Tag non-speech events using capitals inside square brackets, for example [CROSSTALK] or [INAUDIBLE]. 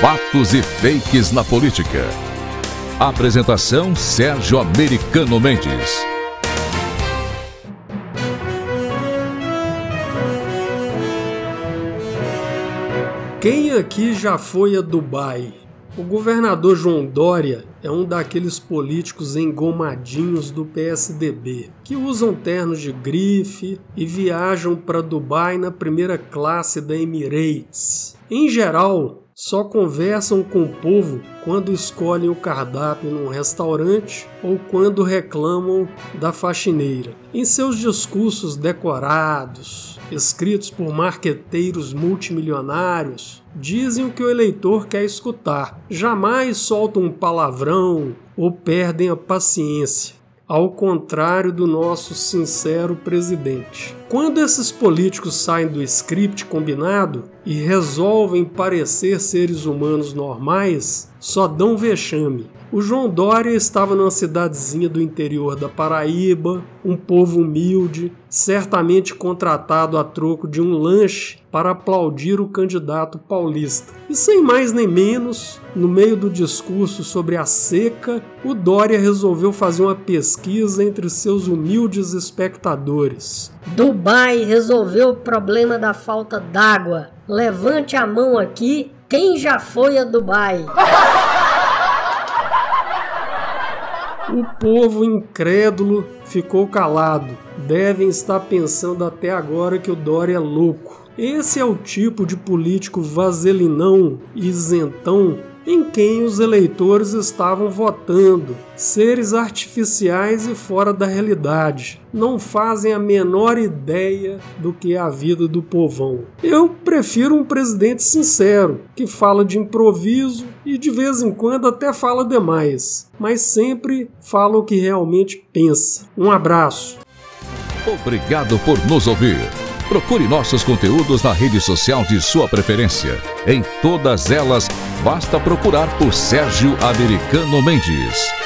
Fatos e fakes na política. Apresentação Sérgio Americano Mendes. Quem aqui já foi a Dubai? O governador João Dória é um daqueles políticos engomadinhos do PSDB que usam ternos de grife e viajam para Dubai na primeira classe da Emirates. Em geral, só conversam com o povo quando escolhem o cardápio num restaurante ou quando reclamam da faxineira. Em seus discursos decorados, escritos por marqueteiros multimilionários, dizem o que o eleitor quer escutar. Jamais soltam um palavrão ou perdem a paciência ao contrário do nosso sincero presidente. Quando esses políticos saem do script combinado e resolvem parecer seres humanos normais, só dão vexame. O João Dória estava numa cidadezinha do interior da Paraíba, um povo humilde, certamente contratado a troco de um lanche para aplaudir o candidato paulista. E sem mais nem menos, no meio do discurso sobre a seca, o Dória resolveu fazer uma pesquisa entre seus humildes espectadores. Dubai resolveu o problema da falta d'água. Levante a mão aqui, quem já foi a Dubai? [LAUGHS] O povo incrédulo ficou calado. Devem estar pensando até agora que o Dória é louco. Esse é o tipo de político vaselinão isentão em quem os eleitores estavam votando. Seres artificiais e fora da realidade. Não fazem a menor ideia do que é a vida do povão. Eu prefiro um presidente sincero, que fala de improviso e de vez em quando até fala demais, mas sempre fala o que realmente pensa. Um abraço. Obrigado por nos ouvir. Procure nossos conteúdos na rede social de sua preferência. Em todas elas, basta procurar por Sérgio Americano Mendes.